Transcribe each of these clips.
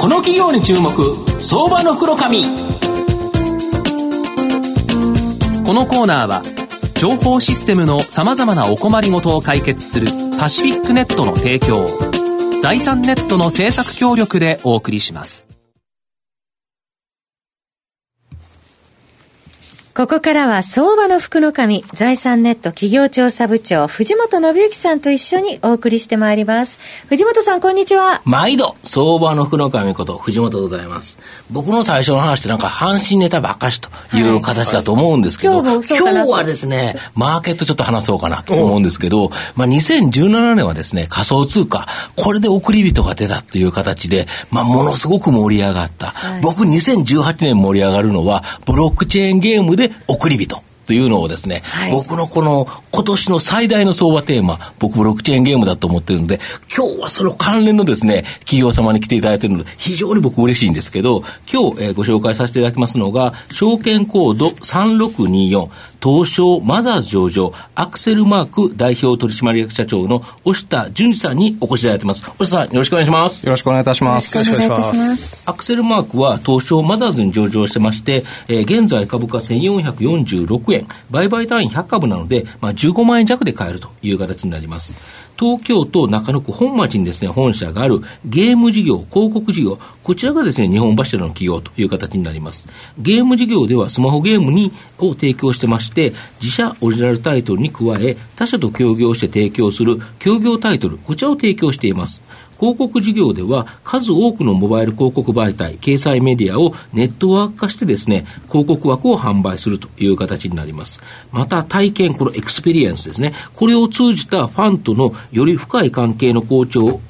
この企業に注目相場の袋紙。このコーナーは情報システムのさまざまなお困りごとを解決するパシフィックネットの提供財産ネットの政策協力でお送りします。ここからは相場の福の神、財産ネット企業調査部長、藤本信之さんと一緒にお送りしてまいります。藤本さん、こんにちは。毎度、相場の福の神こと、藤本でございます。僕の最初の話ってなんか、阪神ネタばっかしという形だと思うんですけど、はいはい、今日はですね、マーケットちょっと話そうかなと思うんですけど、まあ、2017年はですね、仮想通貨、これで送り人が出たっていう形で、まあ、ものすごく盛り上がった。はい、僕、2018年盛り上がるのは、ブロックチェーンゲームで送り人。というのをですね、はい、僕のこの今年の最大の相場テーマ、僕ブロックチェーンゲームだと思ってるので、今日はその関連のですね、企業様に来ていただいているので、非常に僕嬉しいんですけど、今日、えー、ご紹介させていただきますのが、証券コード3624、東証マザーズ上場、アクセルマーク代表取締役社長の押田淳二さんにお越しいただいてます。押田さん、よろしくお願いします。よろしくお願いいたします。よろしくお願いいたします。アクセルマークは東証マザーズに上場してまして、えー、現在株価1446円、売買単位100株なので、まあ、15万円弱で買えるという形になります。東京都中野区本町にですね、本社があるゲーム事業、広告事業、こちらがですね、日本柱の企業という形になります。ゲーム事業ではスマホゲームにを提供してまして、自社オリジナルタイトルに加え、他社と協業して提供する協業タイトル、こちらを提供しています。広告事業では数多くのモバイル広告媒体、掲載メディアをネットワーク化してですね、広告枠を販売するという形になります。また体験、このエクスペリエンスですね、これを通じたファンとのより深い関係の構築を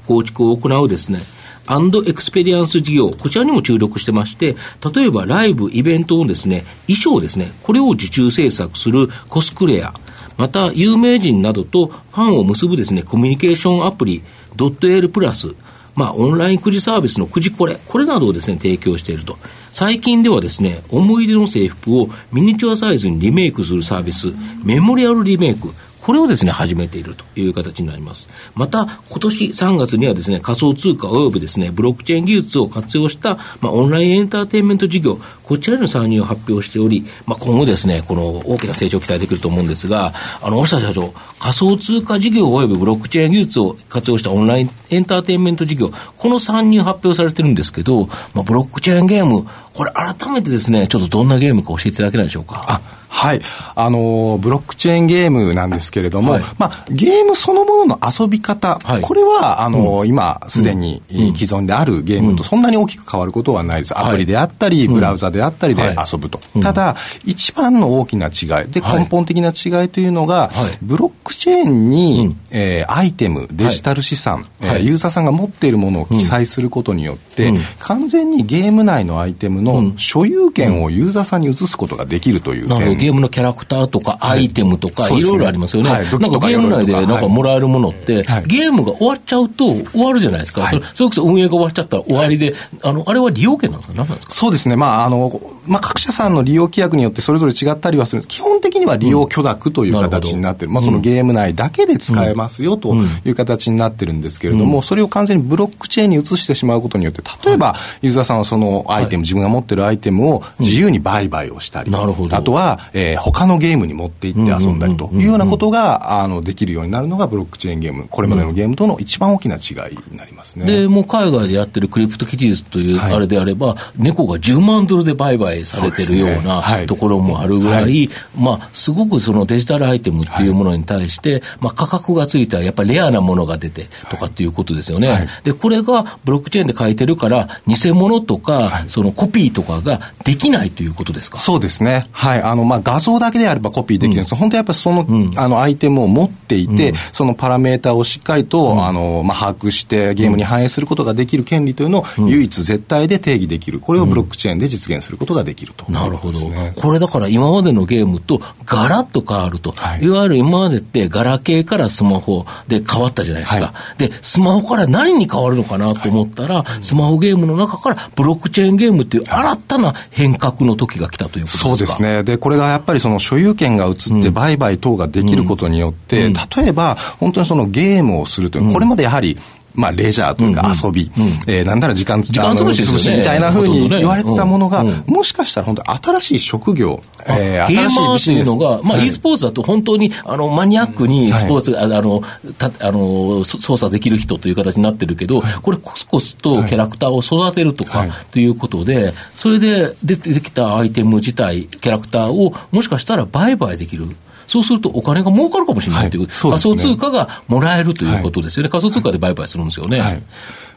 行うですね、アンドエクスペリエンス事業、こちらにも注力してまして、例えばライブ、イベントのですね、衣装ですね、これを受注制作するコスクレア、また有名人などとファンを結ぶですね、コミュニケーションアプリ、ドットエールプラス、まあ、オンラインくじサービスのくじこれ、これなどをですね、提供していると。最近ではですね、思い出の制服をミニチュアサイズにリメイクするサービス、メモリアルリメイク、これをですね、始めているという形になります。また、今年3月にはですね、仮想通貨及びですね、ブロックチェーン技術を活用した、まあ、オンラインエンターテインメント事業、こちらへの参入を発表しており、まあ、今後ですね、この大きな成長を期待できると思うんですが、あの、大下社長、仮想通貨事業及びブロックチェーン技術を活用したオンラインエンターテインメント事業、この参入発表されてるんですけど、まあ、ブロックチェーンゲーム、これ改めてですね、ちょっとどんなゲームか教えていただけないでしょうか？はい。あの、ブロックチェーンゲームなんですけれども、はい、まあ、ゲームそのものの遊び方、はい、これは、あの、うん、今、すでに既存であるゲームとそんなに大きく変わることはないです。アプリであったり、ブラウザであったりで遊ぶと。ただ、一番の大きな違い、で、根本的な違いというのが、ブロックチェーンに、うん、えー、アイテム、デジタル資産、はい、ユーザーさんが持っているものを記載することによって、うん、完全にゲーム内のアイテムの所有権をユーザーさんに移すことができるという点。ゲームのキャラクターとかアイテムとか、いろいろありますよね。なんかゲーム内でなんかもらえるものって、ゲームが終わっちゃうと終わるじゃないですか。それそれこそ運営が終わっちゃったら終わりで、あの、あれは利用権なんですか？何なんですか？そうですね。まあ、あの、まあ、各社さんの利用規約によってそれぞれ違ったりはするんです。基本的には利用許諾という形になってる。まあ、そのゲーム内だけで使えますよという形になってるんですけれども、それを完全にブロックチェーンに移してしまうことによって、例えば、ユーザーさんはそのアイテム、自分が持ってるアイテムを自由に売買をしたり、あとは、えー、他のゲームに持っていって遊んだりというようなことが、あの、できるようになるのがブロックチェーンゲーム、これまでのゲームとの一番大きな違いになりますね。で、もう海外でやってるクリプトキティズというあれであれば、はい、猫が10万ドルで売買されてるような、ところもあるぐらい、はい、まあ、すごくそのデジタルアイテムっていうものに対して、まあ、価格がついたやっぱりレアなものが出てとかっていうことですよね。で、これがブロックチェーンで書いてるから、偽物とか、そのコピーとかができないということですか？そうですね。はい。あの、まあ、画像だけであればコピーできるんです、うん、本当やっぱりその、うん、あの、アイテムを持っていて、うん、そのパラメータをしっかりと、あの、まあ、把握してゲームに反映することができる権利というのを唯一絶対で定義できる。これをブロックチェーンで実現することができると、ね、なるほど。これだから今までのゲームとガラッと変わると。はい、いわゆる今までってガラケーからスマホで変わったじゃないですか。はい、で、スマホから何に変わるのかなと思ったら、はい、スマホゲームの中からブロックチェーンゲームっていう新たな変革の時が来たということですか？そうですね。で、これがやっぱりその所有権が移って売買等ができることによって、うん、例えば本当にそのゲームをするという、これまでやはりまあ、レジャーというか遊び、うんうん、えー、なんなら時間時間潰し潰しみたいなふうに言われてたものが、もしかしたら本当新しい職業、えー、ゲーマーっていうのが、まあ、e スポーツだと本当に、あの、マニアックにスポーツ、はい、あの、た、あの、操作できる人という形になってるけど、これコスコスとキャラクターを育てるとか、ということで、それで出てきたアイテム自体、キャラクターを、もしかしたら売買できる。そうするとお金が儲かるかもしれないという、はい、仮想通貨がもらえるということですよね、仮想通貨で売買するんですよね。はい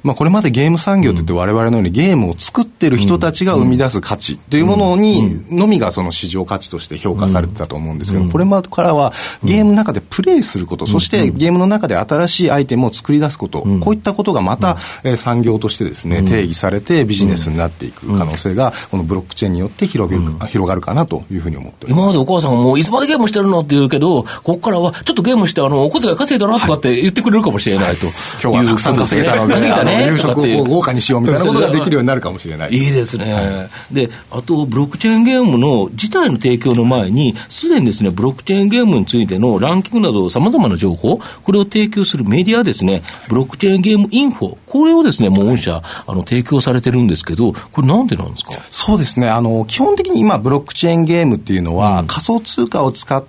まあ、これまでゲーム産業って言って我々のようにゲームを作ってる人たちが生み出す価値というものにのみがその市場価値として評価されてたと思うんですけど、これまでからはゲームの中でプレイすること、そしてゲームの中で新しいアイテムを作り出すこと、こういったことがまた産業としてですね、定義されてビジネスになっていく可能性が、このブロックチェーンによって広げる、広がるかなというふうに思って今までお母さんもういつまでゲームしてるのって言うけど、ここからはちょっとゲームしてあのお小遣い稼いだなとかって言ってくれるかもしれないと。今日はたくさん稼げたので、ね、夕食を豪華にしようみたいなことができるようになるかもしれない。いいですね。はい、で、あと、ブロックチェーンゲームの自体の提供の前に、すでにですね、ブロックチェーンゲームについてのランキングなどさまざまな情報、これを提供するメディアですね、ブロックチェーンゲームインフォ、これをですね、もう御社、あの、提供されてるんですけど、これなんでなんですか？そうですね、あの、基本的に今、ブロックチェーンゲームっていうのは、うん、仮想通貨を使っ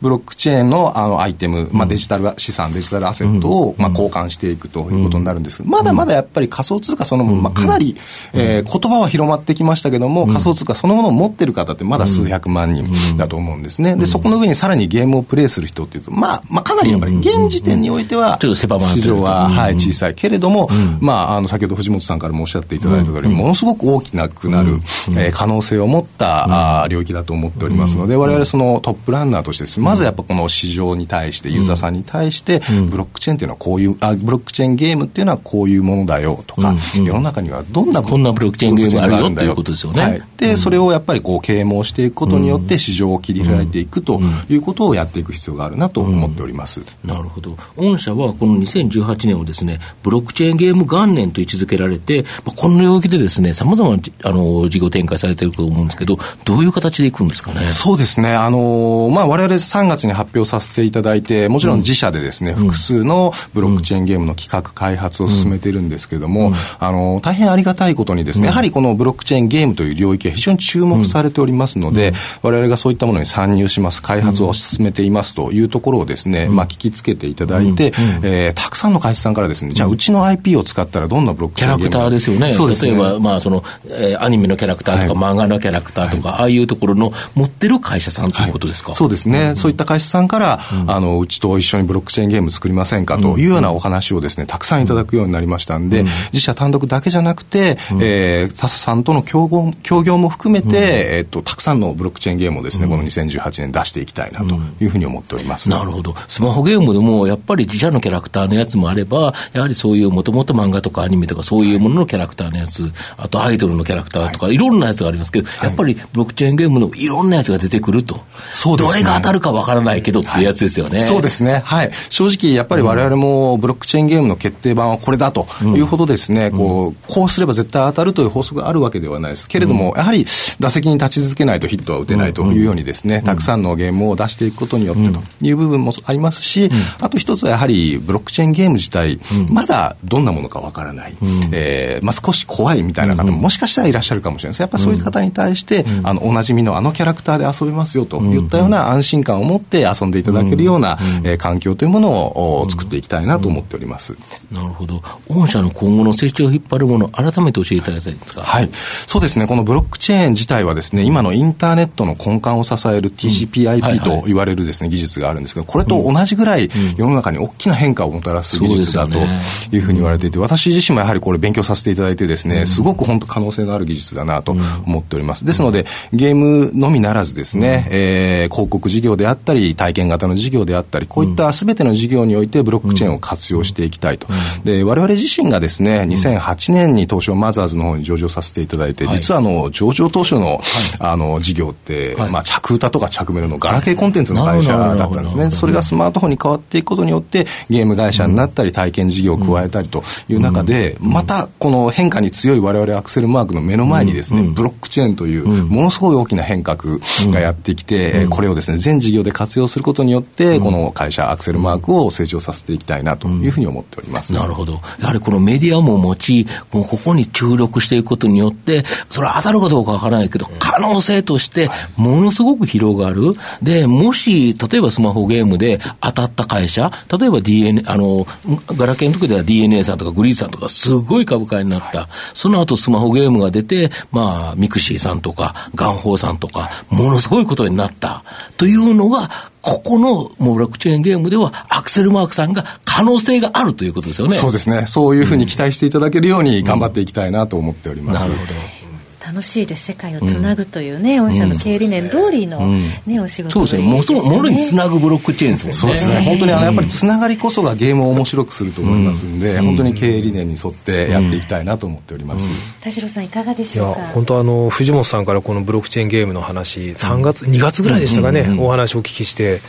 ブロックチェーンのあのアイテム、まあ、デジタル資産、デジタルアセットを、まあ、交換していくということになるんです。けど、まだまだやっぱり仮想通貨そのもの、まあ、かなり、えー、言葉は広まってきましたけども、仮想通貨そのものを持ってる方ってまだ数百万人だと思うんですね。で、そこの上にさらにゲームをプレイする人っていうと、まあ、まあ、かなりやっぱり現時点においては、市場は、はい、小さいけれども、まあ、あの、先ほど藤本さんからもおっしゃっていただいた通り、ものすごく大きなくなる、えー、可能性を持った、あ領域だと思っておりますので、我々そのトップランナーとしてです、まずやっぱこの市場に対して、ユーザーさんに対して、ブロックチェーンっていうのはこういう、あブロックチェーンゲームっていうのはこういうものだよとか、世の中にはどんなこんなブロックチェーンゲームがあるよっていうことですよね。はい、で、それをやっぱりこう啓蒙していくことによって市場を切り開いていくということをやっていく必要があるなと思っております。なるほど。御社はこの2018年をですね、ブロックチェーンゲーム元年と位置づけられて、まあ、この領域でですね、さまざまなあの事業展開されていると思うんですけど、どういう形でいくんですかね？そうですね。あの、まあ、我々3月に発表させていただいて、もちろん自社でですね、複数のブロックチェーンゲームの企画開発を進めているんですけれども、あの、大変ありがたいことにですね、やはりこのブロックチェーンゲームという領域は非常に注目されておりますので、我々がそういったものに参入します、開発を進めていますというところをですね、まあ、聞きつけていただいて、えー、たくさんの会社さんからですね、じゃあうちの IP を使ったらどんなブロックチェーンゲームキャラクターですよね。そうですね。例えば、まあ、その、えー、アニメのキャラクターとか、漫画のキャラクターとか、ああいうところの持ってる会社さんということですか、そうですね。そういった会社さんから、あの、うちと一緒にブロックチェーンゲーム作りませんかというようなお話をですね、たくさんいただくようになりましたんで、自社単独だけじゃなくて、えー、他社さんとの協業協業も含めて、えっと、たくさんのブロックチェーンゲームをですね、この2018年出していきたいなというふうに思っております。なるほど。スマホゲームでも、やっぱり自社のキャラクターのやつもあれば、やはりそういうもともと漫画とかアニメとかそういうもののキャラクターのやつ、あとアイドルのキャラクターとか、い、ろんなやつがありますけど、やっぱりブロックチェーンゲームのいろんなやつが出てくると。そうですね。が当たるかわからないけどっていうやつですよね。そうですね。はい。正直、やっぱり我々もブロックチェーンゲームの決定版はこれだというほどですね、こう、こうすれば絶対当たるという法則があるわけではないです。けれども、やはり打席に立ち続けないとヒットは打てないというようにですね、たくさんのゲームを出していくことによってという部分もありますし、あと一つはやはりブロックチェーンゲーム自体、まだどんなものかわからない、えーまあ、少し怖いみたいな方ももしかしたらいらっしゃるかもしれないです。やっぱそういう方に対して、あの、おなじみのあのキャラクターで遊べますよといったような安心感を持って遊んでいただけるような、えー、環境というものを作っていきたいなと思っております。なるほど。御社の今後の成長を引っ張るもの、改めて教えていただきたいんですか。はい。そうですね。このブロックチェーン自体はですね、今のインターネットの根幹を支える TCP/IP と言われるですね、技術があるんですけど、これと同じぐらい世の中に大きな変化をもたらす技術だというふうに言われていて、私自身もやはりこれ勉強させていただいてですね、すごく本当可能性のある技術だなと思っております。ですので、ゲームのみならずですね、えー、広告事業であったり、体験型の事業であったり、こういったすべての事業においてブロックチェーンを活用していきたいと。で、我々自身がですね、2008年に東証マザーズの方に上場させていただいて、実はあの、上場当初の、あの、事業って、まあ、着歌とか着メロのガラケーコンテンツの会社だったんですね。それがスマートフォンに変わっていくことによって、ゲーム会社になったり、体験事業を加えたりという中で、またこの変化に強い我々アクセルマークの目の前にですね、ブロックチェーンという、ものすごい大きな変革がやってきて、これをですですね、全事業で活用することによって、この会社、アクセルマークを成長させていきたいなというふうに思っております。なるほど。やはりこのメディアも持ち、もうここに注力していくことによって、それは当たるかどうかわからないけど、可能性としてものすごく広がる。で、もし、例えばスマホゲームで当たった会社、例えば DNA、あの、ガラケーの時では DNA さんとかグリーさんとかすごい株価になった。その後スマホゲームが出て、まあ、ミクシーさんとか、ガンホーさんとか、ものすごいことになった。というのが、ここのもうブロックチェーンゲームでは、アクセルマークさんが可能性があるということですよね。そうですね。そういうふうに期待していただけるように頑張っていきたいなと思っております。うん、なるほど。楽しいで世界をつなぐというね、御社の経営理念通りの、ねお仕事そうですね、もうもろにつなぐブロックチェーンですもんね。そうですね、本当にあのやっぱりつながりこそがゲームを面白くすると思いますんで、本当に経営理念に沿ってやっていきたいなと思っております。田代さんいかがでしょうか？本当あの藤本さんからこのブロックチェーンゲームの話、3月2月ぐらいでしたかね、お話をお聞きして。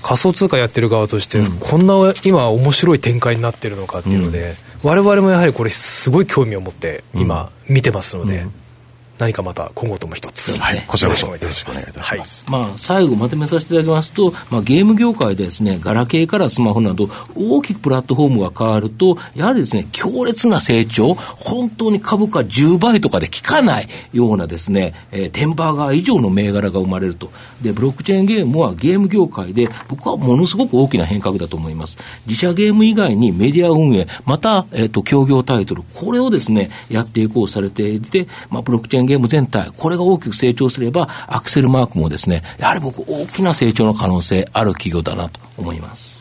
仮想通貨やってる側として、こん。な今面白い展開になってるのかっていうので、我々もやはりこれすごい興味を持って今見てますので、何かまた今後とも一つ、はい、こちらこそよろしくお願いいたします。はい、まあ、最後まとめさせていただきますと、まあ、ゲーム業界でですね、ガラケーからスマホなど、大きくプラットフォームが変わると、やはりですね、強烈な成長、本当に株価10倍とかで効かないようなですね、えー、テンバーガー以上の銘柄が生まれると。で、ブロックチェーンゲームはゲーム業界で、僕はものすごく大きな変革だと思います。自社ゲーム以外にメディア運営、また、えっ、ー、と、協業タイトル、これをですね、やっていこうされていて、まあ、ブロックチェーンゲーム全体、これが大きく成長すれば、アクセルマークもですね、やはり僕、大きな成長の可能性ある企業だなと思います。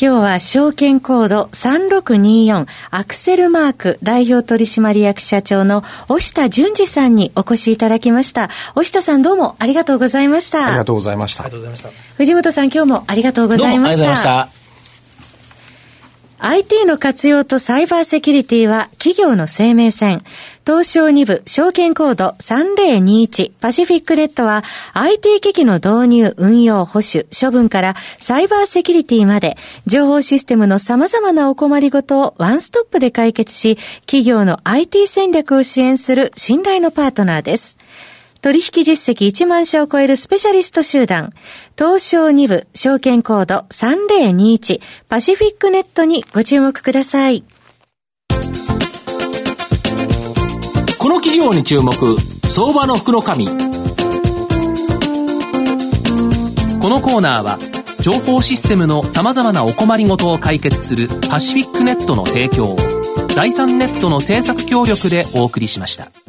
今日は証券コード3624アクセルマーク代表取締役社長の押田淳二さんにお越しいただきました。押田さんどうもありがとうございました。ありがとうございました。ありがとうございました。藤本さん今日もありがとうございました。IT の活用とサイバーセキュリティは企業の生命線。東証2部証券コード3021パシフィックレッドは IT 機器の導入、運用、保守、処分からサイバーセキュリティまで情報システムの様々なお困りごとをワンストップで解決し企業の IT 戦略を支援する信頼のパートナーです。取引実績1万社を超えるスペシャリスト集団、東証2部証券コード3021パシフィックネットにご注目ください。この企業に注目、相場の福の神。このコーナーは、情報システムの様々なお困りごとを解決するパシフィックネットの提供を、財産ネットの政策協力でお送りしました。